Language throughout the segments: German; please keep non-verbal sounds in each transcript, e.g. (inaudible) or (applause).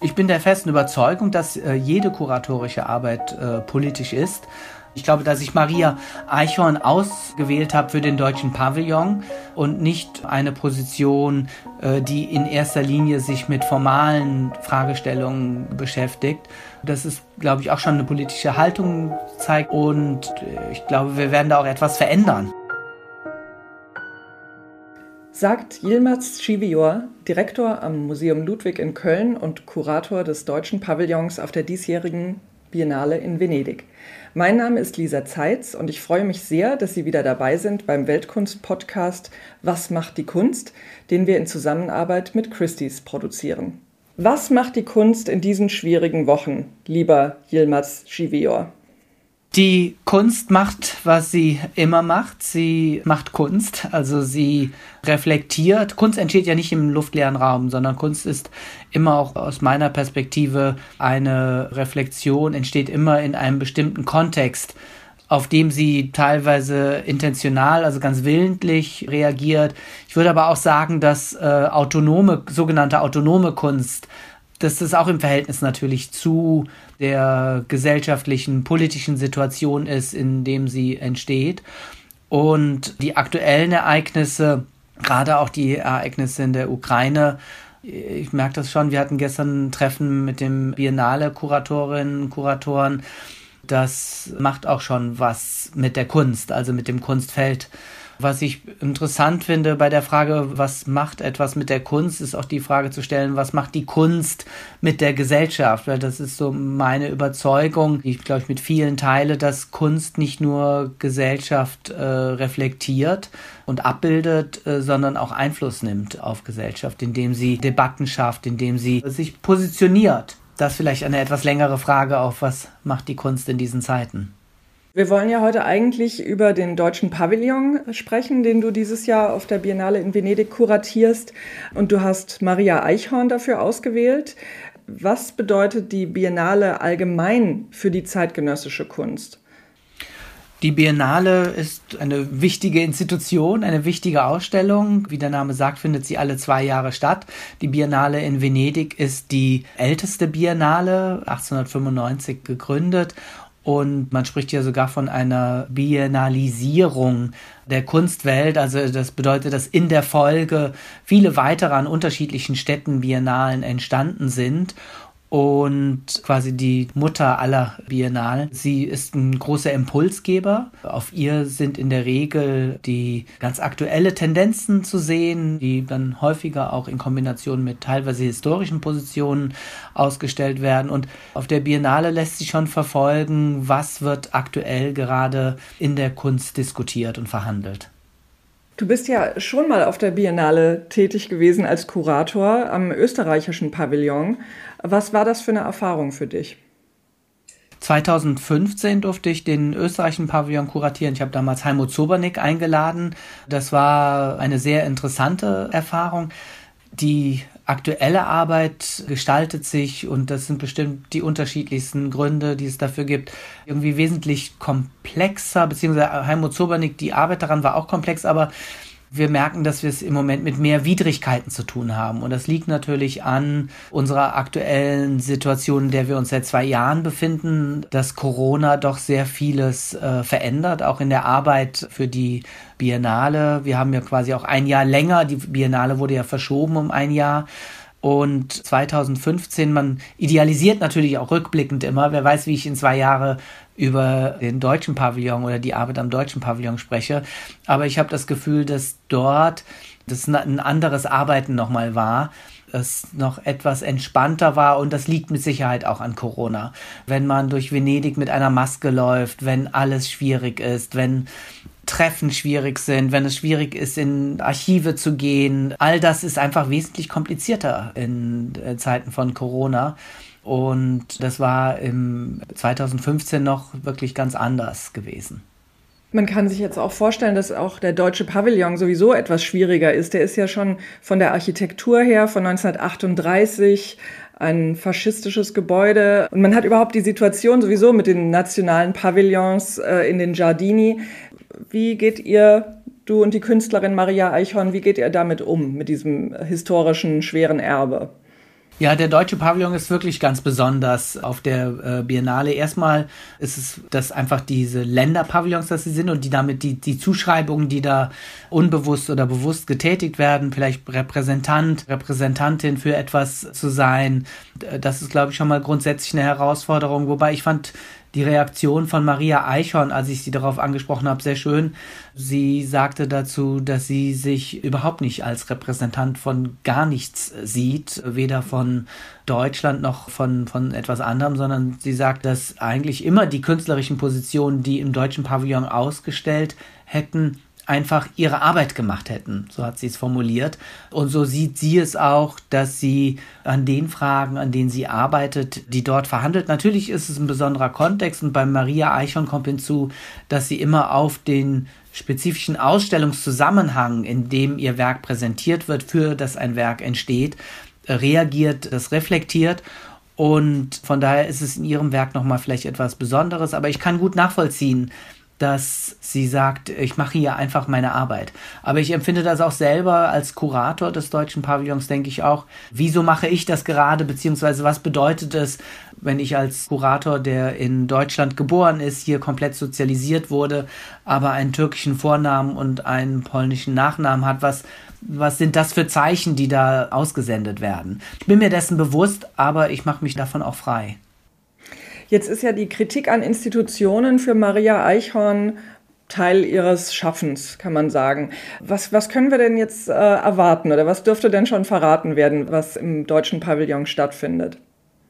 Ich bin der festen Überzeugung, dass äh, jede kuratorische Arbeit äh, politisch ist. Ich glaube, dass ich Maria Eichhorn ausgewählt habe für den deutschen Pavillon und nicht eine Position, äh, die in erster Linie sich mit formalen Fragestellungen beschäftigt. Das ist, glaube ich, auch schon eine politische Haltung zeigt und ich glaube, wir werden da auch etwas verändern. Sagt Yilmaz Chivior, Direktor am Museum Ludwig in Köln und Kurator des deutschen Pavillons auf der diesjährigen Biennale in Venedig. Mein Name ist Lisa Zeitz und ich freue mich sehr, dass Sie wieder dabei sind beim Weltkunst-Podcast Was macht die Kunst, den wir in Zusammenarbeit mit Christie's produzieren. Was macht die Kunst in diesen schwierigen Wochen, lieber Yilmaz Chivior? Die Kunst macht, was sie immer macht. Sie macht Kunst, also sie reflektiert. Kunst entsteht ja nicht im luftleeren Raum, sondern Kunst ist immer auch aus meiner Perspektive eine Reflexion, entsteht immer in einem bestimmten Kontext, auf dem sie teilweise intentional, also ganz willentlich reagiert. Ich würde aber auch sagen, dass äh, autonome, sogenannte autonome Kunst das auch im Verhältnis natürlich zu der gesellschaftlichen, politischen Situation ist, in dem sie entsteht. Und die aktuellen Ereignisse, gerade auch die Ereignisse in der Ukraine, ich merke das schon, wir hatten gestern ein Treffen mit dem Biennale-Kuratorinnen und Kuratoren. Das macht auch schon was mit der Kunst, also mit dem Kunstfeld was ich interessant finde bei der Frage, was macht etwas mit der Kunst, ist auch die Frage zu stellen, was macht die Kunst mit der Gesellschaft? Weil das ist so meine Überzeugung, die ich glaube ich mit vielen teile, dass Kunst nicht nur Gesellschaft äh, reflektiert und abbildet, äh, sondern auch Einfluss nimmt auf Gesellschaft, indem sie Debatten schafft, indem sie sich positioniert. Das ist vielleicht eine etwas längere Frage auf, was macht die Kunst in diesen Zeiten? Wir wollen ja heute eigentlich über den deutschen Pavillon sprechen, den du dieses Jahr auf der Biennale in Venedig kuratierst. Und du hast Maria Eichhorn dafür ausgewählt. Was bedeutet die Biennale allgemein für die zeitgenössische Kunst? Die Biennale ist eine wichtige Institution, eine wichtige Ausstellung. Wie der Name sagt, findet sie alle zwei Jahre statt. Die Biennale in Venedig ist die älteste Biennale, 1895 gegründet und man spricht ja sogar von einer Biennalisierung der Kunstwelt. Also das bedeutet, dass in der Folge viele weitere an unterschiedlichen Städten Biennalen entstanden sind und quasi die Mutter aller Biennalen. Sie ist ein großer Impulsgeber. Auf ihr sind in der Regel die ganz aktuelle Tendenzen zu sehen, die dann häufiger auch in Kombination mit teilweise historischen Positionen ausgestellt werden. Und auf der Biennale lässt sich schon verfolgen, was wird aktuell gerade in der Kunst diskutiert und verhandelt. Du bist ja schon mal auf der Biennale tätig gewesen als Kurator am österreichischen Pavillon. Was war das für eine Erfahrung für dich? 2015 durfte ich den österreichischen Pavillon kuratieren. Ich habe damals Heimo Zobernick eingeladen. Das war eine sehr interessante Erfahrung. Die aktuelle Arbeit gestaltet sich, und das sind bestimmt die unterschiedlichsten Gründe, die es dafür gibt, irgendwie wesentlich komplexer, beziehungsweise Heimo Zobernick, die Arbeit daran war auch komplex, aber wir merken, dass wir es im Moment mit mehr Widrigkeiten zu tun haben. Und das liegt natürlich an unserer aktuellen Situation, in der wir uns seit zwei Jahren befinden, dass Corona doch sehr vieles äh, verändert, auch in der Arbeit für die Biennale. Wir haben ja quasi auch ein Jahr länger, die Biennale wurde ja verschoben um ein Jahr. Und 2015, man idealisiert natürlich auch rückblickend immer. Wer weiß, wie ich in zwei Jahre über den deutschen Pavillon oder die Arbeit am deutschen Pavillon spreche. Aber ich habe das Gefühl, dass dort das ein anderes Arbeiten nochmal war es noch etwas entspannter war und das liegt mit Sicherheit auch an Corona. Wenn man durch Venedig mit einer Maske läuft, wenn alles schwierig ist, wenn Treffen schwierig sind, wenn es schwierig ist, in Archive zu gehen, all das ist einfach wesentlich komplizierter in äh, Zeiten von Corona. Und das war im 2015 noch wirklich ganz anders gewesen. Man kann sich jetzt auch vorstellen, dass auch der deutsche Pavillon sowieso etwas schwieriger ist. Der ist ja schon von der Architektur her von 1938 ein faschistisches Gebäude. Und man hat überhaupt die Situation sowieso mit den nationalen Pavillons äh, in den Giardini. Wie geht ihr, du und die Künstlerin Maria Eichhorn, wie geht ihr damit um, mit diesem historischen, schweren Erbe? Ja, der deutsche Pavillon ist wirklich ganz besonders auf der äh, Biennale. Erstmal ist es, dass einfach diese Länderpavillons, dass sie sind und die damit die, die Zuschreibungen, die da unbewusst oder bewusst getätigt werden, vielleicht Repräsentant, Repräsentantin für etwas zu sein, das ist, glaube ich, schon mal grundsätzlich eine Herausforderung. Wobei ich fand die Reaktion von Maria Eichhorn, als ich sie darauf angesprochen habe, sehr schön. Sie sagte dazu, dass sie sich überhaupt nicht als Repräsentant von gar nichts sieht, weder von Deutschland noch von, von etwas anderem, sondern sie sagt, dass eigentlich immer die künstlerischen Positionen, die im deutschen Pavillon ausgestellt hätten, einfach ihre Arbeit gemacht hätten. So hat sie es formuliert. Und so sieht sie es auch, dass sie an den Fragen, an denen sie arbeitet, die dort verhandelt. Natürlich ist es ein besonderer Kontext und bei Maria Eichhorn kommt hinzu, dass sie immer auf den spezifischen Ausstellungszusammenhang, in dem ihr Werk präsentiert wird, für das ein Werk entsteht, reagiert, das reflektiert und von daher ist es in ihrem Werk nochmal vielleicht etwas Besonderes, aber ich kann gut nachvollziehen, dass sie sagt, ich mache hier einfach meine Arbeit. Aber ich empfinde das auch selber als Kurator des deutschen Pavillons, denke ich auch, wieso mache ich das gerade, beziehungsweise was bedeutet es, wenn ich als Kurator, der in Deutschland geboren ist, hier komplett sozialisiert wurde, aber einen türkischen Vornamen und einen polnischen Nachnamen hat, was was sind das für Zeichen, die da ausgesendet werden? Ich bin mir dessen bewusst, aber ich mache mich davon auch frei. Jetzt ist ja die Kritik an Institutionen für Maria Eichhorn Teil ihres Schaffens, kann man sagen. Was, was können wir denn jetzt äh, erwarten oder was dürfte denn schon verraten werden, was im deutschen Pavillon stattfindet?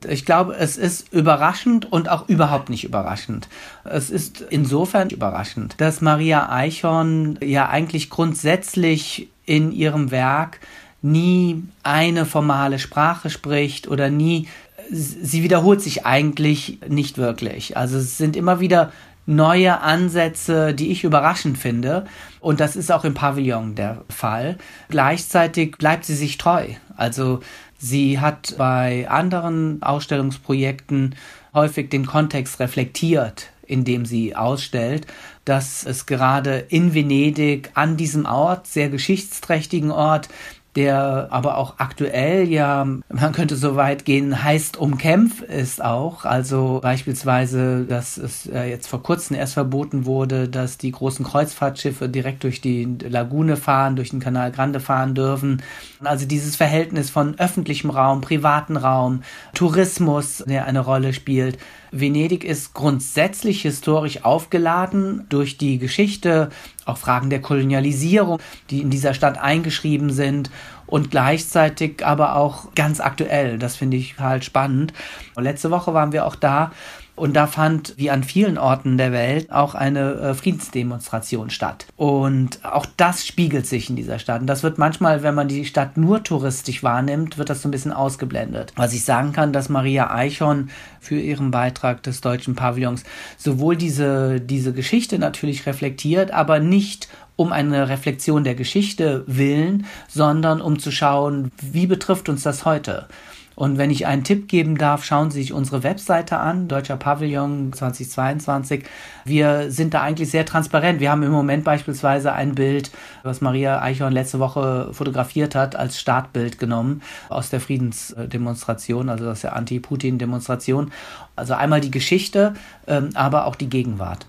Ich glaube, es ist überraschend und auch überhaupt nicht überraschend. Es ist insofern überraschend, dass Maria Eichhorn ja eigentlich grundsätzlich in ihrem Werk nie eine formale Sprache spricht oder nie sie wiederholt sich eigentlich nicht wirklich. Also es sind immer wieder neue Ansätze, die ich überraschend finde. Und das ist auch im Pavillon der Fall. Gleichzeitig bleibt sie sich treu. Also sie hat bei anderen Ausstellungsprojekten häufig den Kontext reflektiert, in dem sie ausstellt, dass es gerade in Venedig an diesem Ort, sehr geschichtsträchtigen Ort, der aber auch aktuell ja, man könnte so weit gehen, heißt umkämpft ist auch. Also beispielsweise, dass es äh, jetzt vor kurzem erst verboten wurde, dass die großen Kreuzfahrtschiffe direkt durch die Lagune fahren, durch den Kanal Grande fahren dürfen. Also dieses Verhältnis von öffentlichem Raum, privaten Raum, Tourismus, der eine Rolle spielt. Venedig ist grundsätzlich historisch aufgeladen durch die Geschichte, auch Fragen der Kolonialisierung, die in dieser Stadt eingeschrieben sind und gleichzeitig aber auch ganz aktuell. Das finde ich halt spannend. Und letzte Woche waren wir auch da und da fand, wie an vielen Orten der Welt, auch eine äh, Friedensdemonstration statt. Und auch das spiegelt sich in dieser Stadt. Und das wird manchmal, wenn man die Stadt nur touristisch wahrnimmt, wird das so ein bisschen ausgeblendet. Was ich sagen kann, dass Maria Eichhorn für ihren Beitrag des deutschen Pavillons sowohl diese, diese Geschichte natürlich reflektiert, aber nicht um eine Reflexion der Geschichte willen, sondern um zu schauen, wie betrifft uns das heute? Und wenn ich einen Tipp geben darf, schauen Sie sich unsere Webseite an, Deutscher Pavillon 2022. Wir sind da eigentlich sehr transparent. Wir haben im Moment beispielsweise ein Bild, was Maria Eichhorn letzte Woche fotografiert hat, als Startbild genommen aus der Friedensdemonstration, also aus der Anti-Putin-Demonstration. Also einmal die Geschichte, ähm, aber auch die Gegenwart.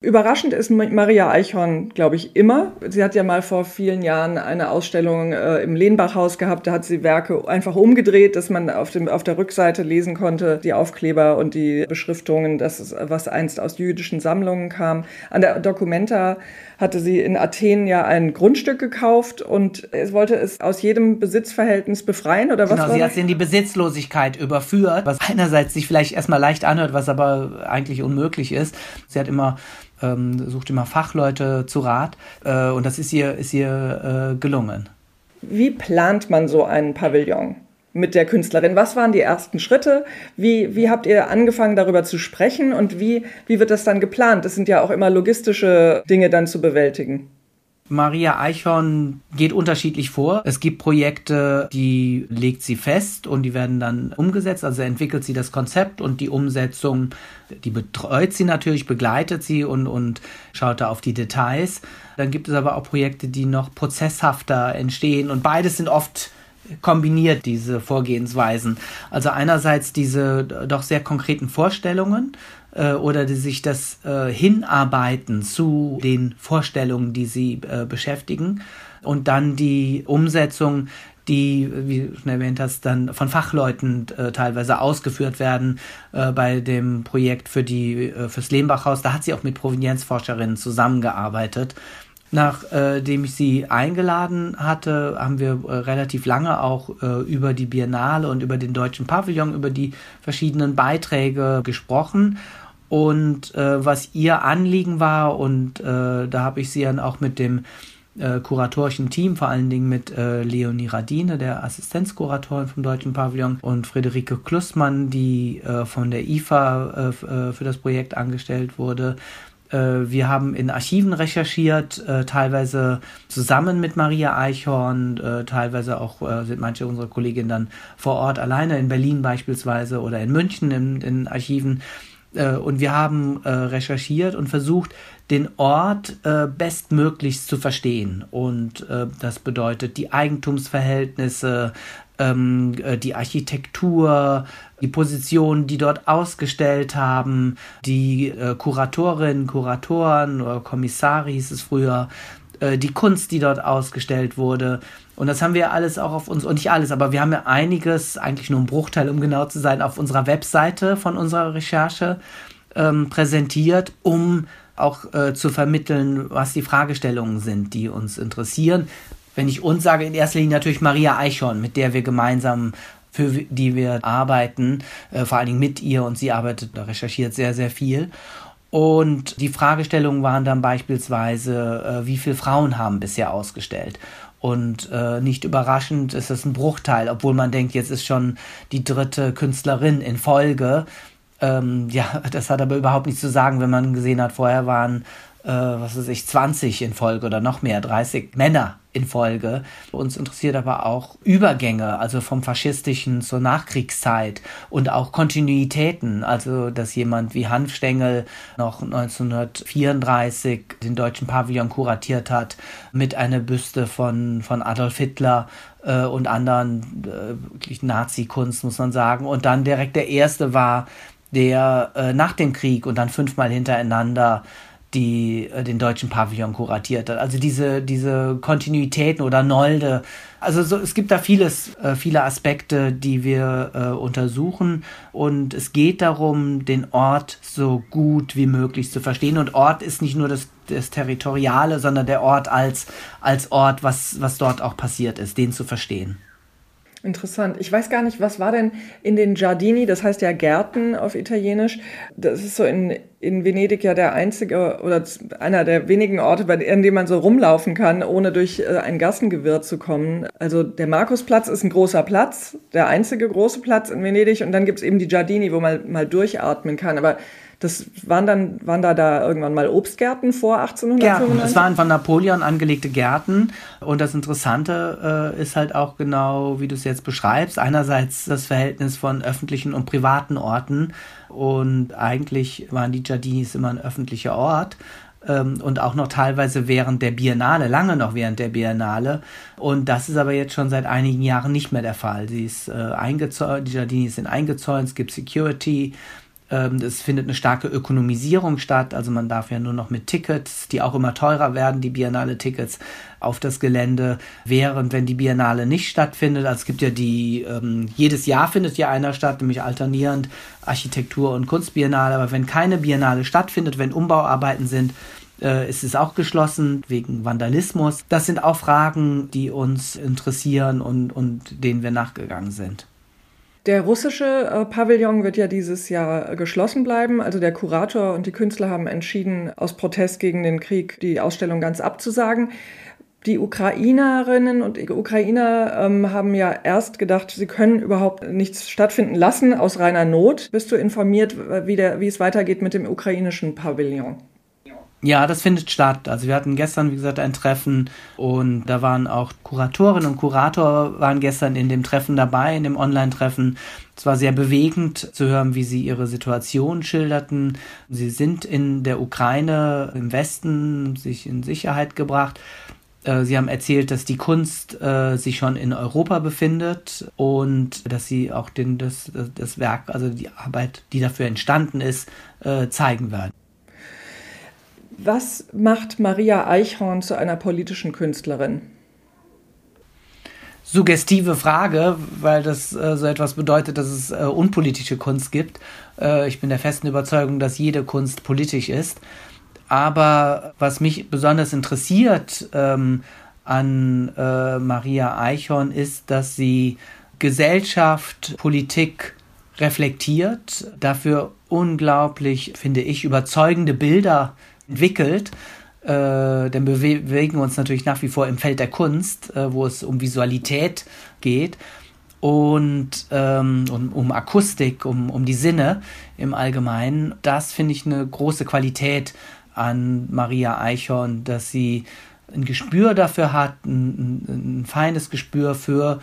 Überraschend ist Maria Eichhorn, glaube ich, immer. Sie hat ja mal vor vielen Jahren eine Ausstellung äh, im Lehnbachhaus gehabt. Da hat sie Werke einfach umgedreht, dass man auf, dem, auf der Rückseite lesen konnte, die Aufkleber und die Beschriftungen, das, was einst aus jüdischen Sammlungen kam. An der Documenta hatte sie in Athen ja ein Grundstück gekauft und es wollte es aus jedem Besitzverhältnis befreien oder was? Genau, sie hat sie in die Besitzlosigkeit überführt, was einerseits sich vielleicht erstmal leicht anhört, was aber eigentlich unmöglich ist. Sie hat immer ähm, sucht immer Fachleute zu Rat äh, und das ist ihr, ist ihr äh, gelungen. Wie plant man so einen Pavillon? mit der Künstlerin. Was waren die ersten Schritte? Wie, wie habt ihr angefangen, darüber zu sprechen und wie, wie wird das dann geplant? Das sind ja auch immer logistische Dinge dann zu bewältigen. Maria Eichhorn geht unterschiedlich vor. Es gibt Projekte, die legt sie fest und die werden dann umgesetzt. Also entwickelt sie das Konzept und die Umsetzung, die betreut sie natürlich, begleitet sie und, und schaut da auf die Details. Dann gibt es aber auch Projekte, die noch prozesshafter entstehen und beides sind oft kombiniert diese Vorgehensweisen. Also einerseits diese doch sehr konkreten Vorstellungen äh, oder die sich das äh, Hinarbeiten zu den Vorstellungen, die sie äh, beschäftigen und dann die Umsetzung die, wie du schon erwähnt hast, dann von Fachleuten äh, teilweise ausgeführt werden äh, bei dem Projekt für die äh, fürs Lehmbachhaus. Da hat sie auch mit Provenienzforscherinnen zusammengearbeitet. Nachdem ich sie eingeladen hatte, haben wir äh, relativ lange auch äh, über die Biennale und über den deutschen Pavillon, über die verschiedenen Beiträge gesprochen. Und äh, was ihr Anliegen war, und äh, da habe ich sie dann auch mit dem äh, kuratorischen Team, vor allen Dingen mit äh, Leonie Radine, der Assistenzkuratorin vom Deutschen Pavillon, und Friederike Klussmann, die äh, von der IFA äh, äh, für das Projekt angestellt wurde. Äh, wir haben in Archiven recherchiert, teilweise zusammen mit Maria Eichhorn, teilweise auch sind manche unserer Kolleginnen dann vor Ort alleine, in Berlin beispielsweise oder in München in, in Archiven. Und wir haben recherchiert und versucht, den Ort äh, bestmöglichst zu verstehen. Und äh, das bedeutet die Eigentumsverhältnisse, ähm, äh, die Architektur, die Positionen, die dort ausgestellt haben, die äh, Kuratorinnen, Kuratoren oder Kommissare hieß es früher, äh, die Kunst, die dort ausgestellt wurde. Und das haben wir alles auch auf uns, und nicht alles, aber wir haben ja einiges, eigentlich nur ein Bruchteil, um genau zu sein, auf unserer Webseite von unserer Recherche ähm, präsentiert, um auch äh, zu vermitteln, was die Fragestellungen sind, die uns interessieren. Wenn ich uns sage, in erster Linie natürlich Maria Eichhorn, mit der wir gemeinsam für die wir arbeiten, äh, vor allen Dingen mit ihr und sie arbeitet, recherchiert sehr, sehr viel. Und die Fragestellungen waren dann beispielsweise, äh, wie viele Frauen haben bisher ausgestellt? Und äh, nicht überraschend ist es ein Bruchteil, obwohl man denkt, jetzt ist schon die dritte Künstlerin in Folge. Ähm, ja, (laughs) das hat aber überhaupt nichts zu sagen, wenn man gesehen hat, vorher waren, äh, was weiß ich, 20 in Folge oder noch mehr, 30 Männer in Folge. Uns interessiert aber auch Übergänge, also vom faschistischen zur Nachkriegszeit und auch Kontinuitäten, also dass jemand wie Hanfstengel noch 1934 den deutschen Pavillon kuratiert hat mit einer Büste von, von Adolf Hitler äh, und anderen äh, Nazi-Kunst, muss man sagen. Und dann direkt der erste war, der äh, nach dem Krieg und dann fünfmal hintereinander die äh, den deutschen Pavillon kuratiert hat. Also diese, diese Kontinuitäten oder Nolde. Also so, es gibt da vieles, äh, viele Aspekte, die wir äh, untersuchen. Und es geht darum, den Ort so gut wie möglich zu verstehen. Und Ort ist nicht nur das, das Territoriale, sondern der Ort als, als Ort, was, was dort auch passiert ist, den zu verstehen. Interessant. Ich weiß gar nicht, was war denn in den Giardini, das heißt ja Gärten auf Italienisch. Das ist so in, in Venedig ja der einzige oder einer der wenigen Orte, bei dem man so rumlaufen kann, ohne durch äh, ein Gassengewirr zu kommen. Also der Markusplatz ist ein großer Platz, der einzige große Platz in Venedig und dann gibt es eben die Giardini, wo man mal durchatmen kann. Aber das waren dann, waren da da irgendwann mal Obstgärten vor 1895? Gärten. Es waren von Napoleon angelegte Gärten. Und das Interessante äh, ist halt auch genau, wie du es jetzt beschreibst. Einerseits das Verhältnis von öffentlichen und privaten Orten. Und eigentlich waren die Giardinis immer ein öffentlicher Ort ähm, und auch noch teilweise während der Biennale, lange noch während der Biennale. Und das ist aber jetzt schon seit einigen Jahren nicht mehr der Fall. Sie ist äh, eingezäunt, die Giardini sind eingezäunt, es gibt Security, es findet eine starke Ökonomisierung statt, also man darf ja nur noch mit Tickets, die auch immer teurer werden, die Biennale-Tickets auf das Gelände, während wenn die Biennale nicht stattfindet, also es gibt ja die, ähm, jedes Jahr findet ja einer statt, nämlich alternierend Architektur- und Kunstbiennale, aber wenn keine Biennale stattfindet, wenn Umbauarbeiten sind, äh, ist es auch geschlossen wegen Vandalismus. Das sind auch Fragen, die uns interessieren und, und denen wir nachgegangen sind. Der russische äh, Pavillon wird ja dieses Jahr geschlossen bleiben. Also der Kurator und die Künstler haben entschieden, aus Protest gegen den Krieg die Ausstellung ganz abzusagen. Die Ukrainerinnen und Ukrainer ähm, haben ja erst gedacht, sie können überhaupt nichts stattfinden lassen aus reiner Not. Bist du informiert, wie, der, wie es weitergeht mit dem ukrainischen Pavillon? Ja, das findet statt. Also wir hatten gestern, wie gesagt, ein Treffen und da waren auch Kuratorinnen und Kurator waren gestern in dem Treffen dabei, in dem Online-Treffen. Es war sehr bewegend zu hören, wie sie ihre Situation schilderten. Sie sind in der Ukraine im Westen sich in Sicherheit gebracht Äh, Sie haben erzählt, dass die Kunst äh, sich schon in Europa befindet und dass Sie auch den, das, das Werk, also die Arbeit, die dafür entstanden ist, äh, zeigen werden. Was macht Maria Eichhorn zu einer politischen Künstlerin? Suggestive Frage, weil das äh, so etwas bedeutet, dass es äh, unpolitische Kunst gibt. Äh, ich bin der festen Überzeugung, dass jede Kunst politisch ist. Aber was mich besonders interessiert ähm, an äh, Maria Eichhorn ist, dass sie Gesellschaft, Politik reflektiert, dafür unglaublich, finde ich, überzeugende Bilder entwickelt. Äh, denn wir bewegen uns natürlich nach wie vor im Feld der Kunst, äh, wo es um Visualität geht und ähm, um, um Akustik, um, um die Sinne im Allgemeinen. Das finde ich eine große Qualität an Maria Eichhorn, dass sie ein Gespür dafür hat, ein, ein, ein feines Gespür für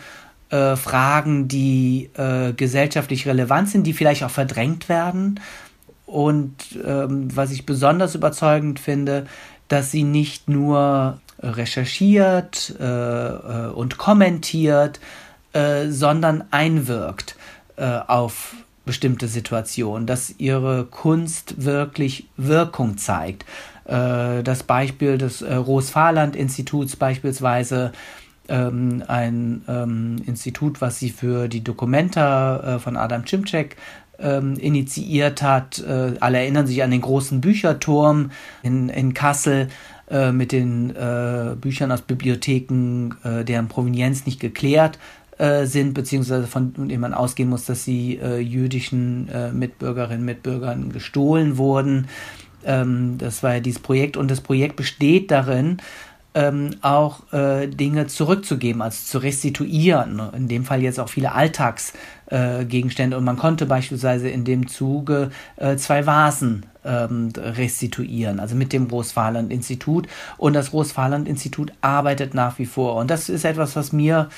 äh, Fragen, die äh, gesellschaftlich relevant sind, die vielleicht auch verdrängt werden. Und ähm, was ich besonders überzeugend finde, dass sie nicht nur recherchiert äh, äh und kommentiert, äh, sondern einwirkt äh, auf bestimmte Situation, dass ihre Kunst wirklich Wirkung zeigt. Äh, das Beispiel des äh, Ros-Fahrland-Instituts beispielsweise, ähm, ein ähm, Institut, was sie für die Dokumenta äh, von Adam Cimcek ähm, initiiert hat. Äh, alle erinnern sich an den großen Bücherturm in, in Kassel äh, mit den äh, Büchern aus Bibliotheken, äh, deren Provenienz nicht geklärt äh, sind, beziehungsweise von denen man ausgehen muss, dass sie äh, jüdischen Mitbürgerinnen und Mitbürgern gestohlen wurden. Ähm, das war ja dieses Projekt und das Projekt besteht darin, ähm, auch äh, Dinge zurückzugeben, also zu restituieren. In dem Fall jetzt auch viele Alltagsgegenstände. Äh, und man konnte beispielsweise in dem Zuge äh, zwei Vasen ähm, restituieren, also mit dem Großfahrland-Institut. Und das Großfahrland-Institut arbeitet nach wie vor. Und das ist etwas, was mir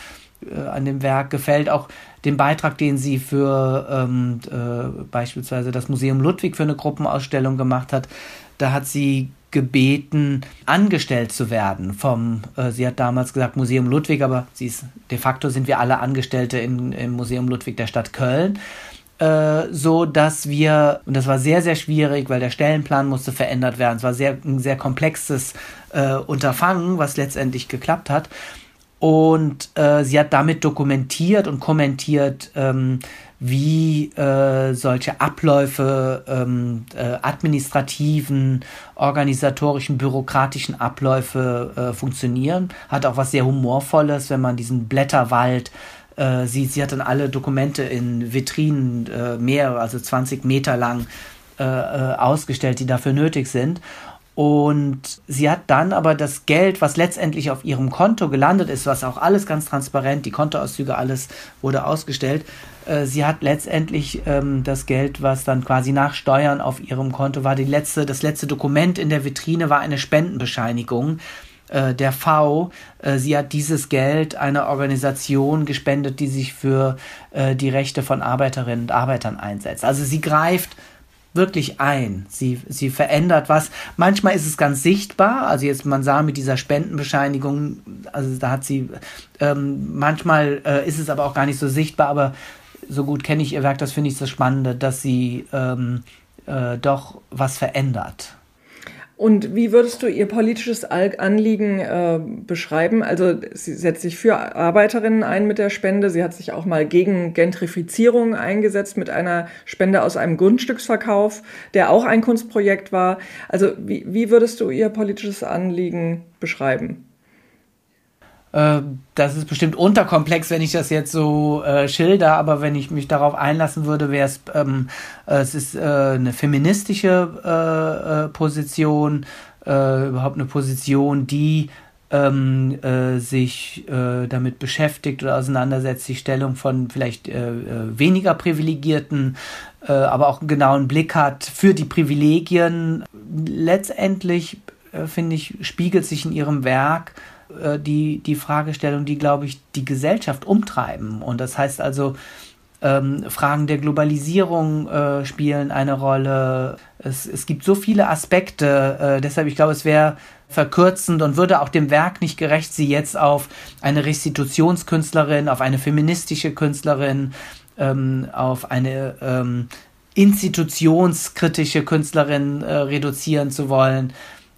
äh, an dem Werk gefällt. Auch den Beitrag, den sie für ähm, äh, beispielsweise das Museum Ludwig für eine Gruppenausstellung gemacht hat. Da hat sie gebeten, angestellt zu werden vom, äh, sie hat damals gesagt Museum Ludwig, aber sie ist, de facto sind wir alle Angestellte in, im Museum Ludwig der Stadt Köln. Äh, so dass wir, und das war sehr, sehr schwierig, weil der Stellenplan musste verändert werden. Es war sehr, ein sehr komplexes äh, Unterfangen, was letztendlich geklappt hat. Und äh, sie hat damit dokumentiert und kommentiert, ähm, wie äh, solche Abläufe, ähm, äh, administrativen, organisatorischen, bürokratischen Abläufe äh, funktionieren. Hat auch was sehr Humorvolles, wenn man diesen Blätterwald äh, sieht. Sie hat dann alle Dokumente in Vitrinen, äh, mehrere, also 20 Meter lang, äh, äh, ausgestellt, die dafür nötig sind. Und sie hat dann aber das Geld, was letztendlich auf ihrem Konto gelandet ist, was auch alles ganz transparent, die Kontoauszüge, alles wurde ausgestellt. Äh, sie hat letztendlich ähm, das Geld, was dann quasi nach Steuern auf ihrem Konto war, die letzte, das letzte Dokument in der Vitrine war eine Spendenbescheinigung äh, der V. Äh, sie hat dieses Geld einer Organisation gespendet, die sich für die Rechte von Arbeiterinnen und Arbeitern einsetzt. Also sie greift wirklich ein. Sie, sie verändert was. Manchmal ist es ganz sichtbar. Also jetzt, man sah mit dieser Spendenbescheinigung, also da hat sie, ähm, manchmal äh, ist es aber auch gar nicht so sichtbar, aber so gut kenne ich ihr Werk, das finde ich das Spannende, dass sie ähm, äh, doch was verändert. Und wie würdest du Ihr politisches Anliegen äh, beschreiben? Also sie setzt sich für Arbeiterinnen ein mit der Spende. Sie hat sich auch mal gegen Gentrifizierung eingesetzt mit einer Spende aus einem Grundstücksverkauf, der auch ein Kunstprojekt war. Also wie, wie würdest du Ihr politisches Anliegen beschreiben? Äh, das ist bestimmt unterkomplex, wenn ich das jetzt so äh, schilder, aber wenn ich mich darauf einlassen würde, wäre es, ähm, äh, es ist äh, eine feministische äh, äh, Position, überhaupt eine Position, die ähm, sich damit beschäftigt oder auseinandersetzt, die Stellung von vielleicht weniger Privilegierten, aber auch einen genauen Blick hat für die Privilegien. Letztendlich, finde ich, spiegelt sich in ihrem Werk äh, die, die Fragestellung, die, glaube ich, die Gesellschaft umtreiben. Und das heißt also, Ähm, Fragen der Globalisierung äh, spielen eine Rolle. Es, es gibt so viele Aspekte. Äh, deshalb, ich glaube, es wäre verkürzend und würde auch dem Werk nicht gerecht, sie jetzt auf eine Restitutionskünstlerin, auf eine feministische Künstlerin, ähm, auf eine ähm, institutionskritische Künstlerin äh, reduzieren zu wollen.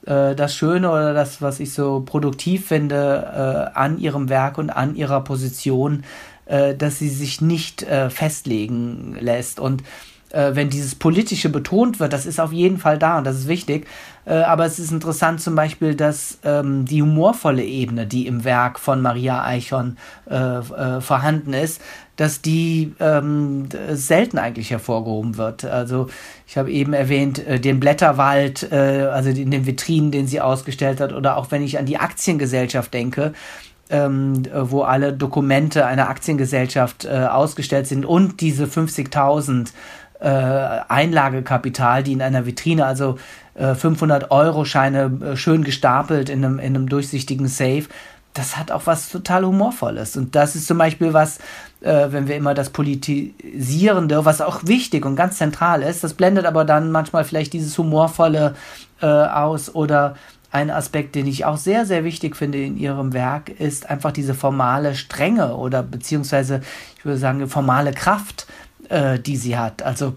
Äh, das Schöne oder das, was ich so produktiv finde äh, an ihrem Werk und an ihrer Position, äh, dass sie sich nicht äh, festlegen lässt. Und äh, wenn dieses Politische betont wird, das ist auf jeden Fall da und das ist wichtig. Äh, aber es ist interessant zum Beispiel, dass ähm, die humorvolle Ebene, die im Werk von Maria Eichhorn äh, äh, vorhanden ist, dass die ähm, selten eigentlich hervorgehoben wird. Also ich habe eben erwähnt, äh, den Blätterwald, äh, also in den Vitrinen, den sie ausgestellt hat, oder auch wenn ich an die Aktiengesellschaft denke, ähm, wo alle Dokumente einer Aktiengesellschaft äh, ausgestellt sind und diese 50.000 äh, Einlagekapital, die in einer Vitrine, also äh, 500 Euro Scheine äh, schön gestapelt in einem, in einem durchsichtigen Safe, das hat auch was total Humorvolles. Und das ist zum Beispiel was, äh, wenn wir immer das Politisierende, was auch wichtig und ganz zentral ist, das blendet aber dann manchmal vielleicht dieses Humorvolle äh, aus oder ein Aspekt, den ich auch sehr, sehr wichtig finde in ihrem Werk, ist einfach diese formale Strenge oder beziehungsweise, ich würde sagen, formale Kraft, äh, die sie hat. Also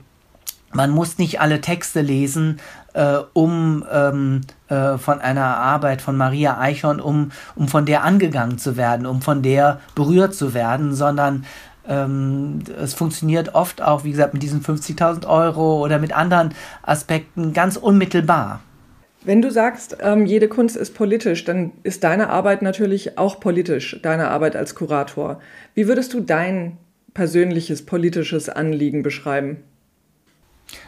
man muss nicht alle Texte lesen, äh, um ähm, äh, von einer Arbeit von Maria Eichhorn, um, um von der angegangen zu werden, um von der berührt zu werden, sondern ähm, es funktioniert oft auch, wie gesagt, mit diesen 50.000 Euro oder mit anderen Aspekten ganz unmittelbar. Wenn du sagst, ähm, jede Kunst ist politisch, dann ist deine Arbeit natürlich auch politisch, deine Arbeit als Kurator. Wie würdest du dein persönliches politisches Anliegen beschreiben?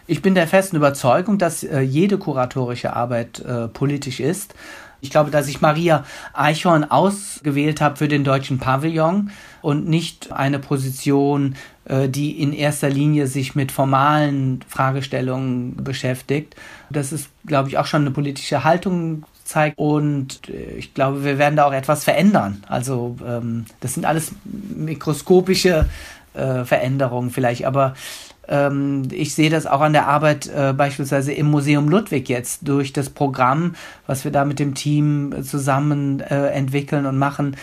Ich bin der festen Überzeugung, dass äh, jede kuratorische Arbeit äh, politisch ist. Ich glaube, dass ich Maria Eichhorn ausgewählt habe für den deutschen Pavillon und nicht eine Position, äh, die in erster Linie sich mit formalen Fragestellungen beschäftigt. Das ist, glaube ich, auch schon eine politische Haltung zeigt und äh, ich glaube, wir werden da auch etwas verändern. Also ähm, das sind alles mikroskopische äh, Veränderungen vielleicht, aber ähm, ich sehe das auch an der Arbeit äh, beispielsweise im Museum Ludwig jetzt durch das Programm, was wir da mit dem Team zusammen äh, entwickeln und machen.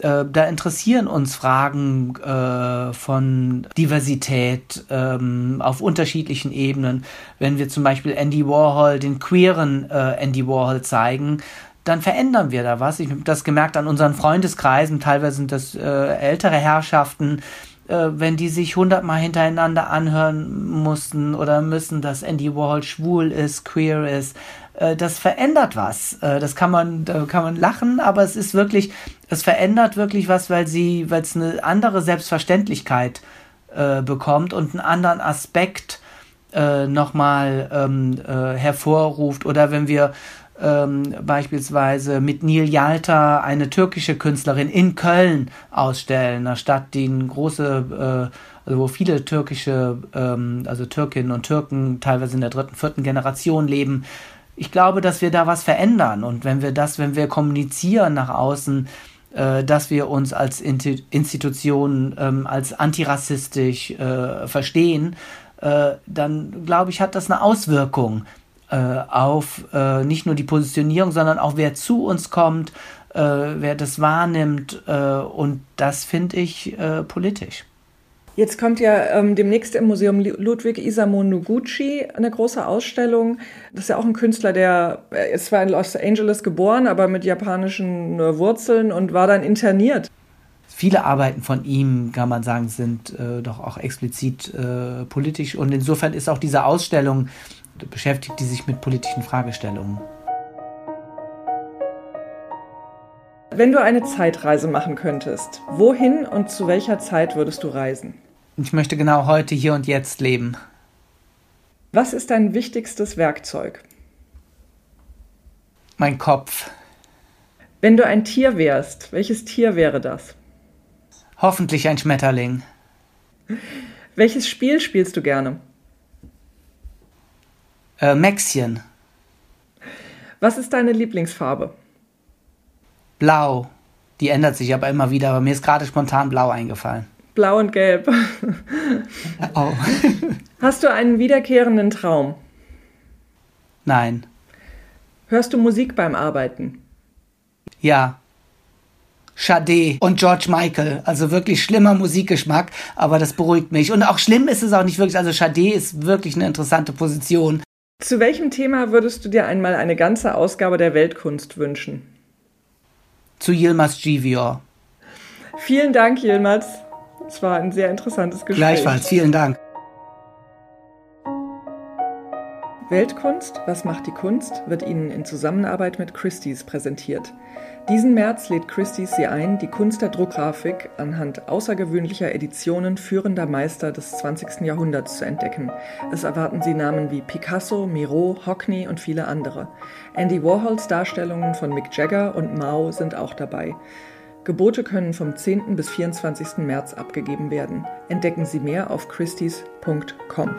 Äh, da interessieren uns Fragen äh, von Diversität ähm, auf unterschiedlichen Ebenen. Wenn wir zum Beispiel Andy Warhol, den queeren äh, Andy Warhol zeigen, dann verändern wir da was. Ich habe das gemerkt an unseren Freundeskreisen, teilweise sind das äh, ältere Herrschaften, äh, wenn die sich hundertmal hintereinander anhören mussten oder müssen, dass Andy Warhol schwul ist, queer ist, äh, das verändert was. Äh, das kann man, da kann man lachen, aber es ist wirklich, es verändert wirklich was, weil sie, weil es eine andere Selbstverständlichkeit äh, bekommt und einen anderen Aspekt äh, nochmal ähm, äh, hervorruft. Oder wenn wir ähm, beispielsweise mit Nil Yalta eine türkische Künstlerin in Köln ausstellen, einer Stadt, die eine große, äh, also wo viele türkische, ähm, also Türkinnen und Türken teilweise in der dritten, vierten Generation leben. Ich glaube, dass wir da was verändern und wenn wir das, wenn wir kommunizieren nach außen, äh, dass wir uns als Institution ähm, als antirassistisch äh, verstehen, äh, dann glaube ich, hat das eine Auswirkung äh, auf äh, nicht nur die Positionierung, sondern auch wer zu uns kommt, wer das wahrnimmt und das finde ich politisch. Jetzt kommt ja ähm, demnächst im Museum Ludwig Isamu Noguchi eine große Ausstellung. Das ist ja auch ein Künstler, der ist zwar in Los Angeles geboren, aber mit japanischen äh, Wurzeln und war dann interniert. Viele Arbeiten von ihm, kann man sagen, sind äh, doch auch explizit äh, politisch. Und insofern ist auch diese Ausstellung beschäftigt die sich mit politischen Fragestellungen. Wenn du eine Zeitreise machen könntest, wohin und zu welcher Zeit würdest du reisen? Ich möchte genau heute, hier und jetzt leben. Was ist dein wichtigstes Werkzeug? Mein Kopf. Wenn du ein Tier wärst, welches Tier wäre das? Hoffentlich ein Schmetterling. Welches Spiel spielst du gerne? Äh, Maxchen. Was ist deine Lieblingsfarbe? Blau. Die ändert sich aber immer wieder, aber mir ist gerade spontan blau eingefallen. Blau und gelb. Oh. (laughs) Hast du einen wiederkehrenden Traum? Nein. Hörst du Musik beim Arbeiten? Ja. Sade und George Michael. Also wirklich schlimmer Musikgeschmack, aber das beruhigt mich. Und auch schlimm ist es auch nicht wirklich. Also Sade ist wirklich eine interessante Position. Zu welchem Thema würdest du dir einmal eine ganze Ausgabe der Weltkunst wünschen? Zu Yilmaz Givior. Vielen Dank, Yilmaz. Es war ein sehr interessantes Gespräch. Gleichfalls, vielen Dank. Weltkunst, was macht die Kunst, wird Ihnen in Zusammenarbeit mit Christie's präsentiert. Diesen März lädt Christie's Sie ein, die Kunst der Druckgrafik anhand außergewöhnlicher Editionen führender Meister des 20. Jahrhunderts zu entdecken. Es erwarten Sie Namen wie Picasso, Miro, Hockney und viele andere. Andy Warhols Darstellungen von Mick Jagger und Mao sind auch dabei. Gebote können vom 10. bis 24. März abgegeben werden. Entdecken Sie mehr auf christies.com.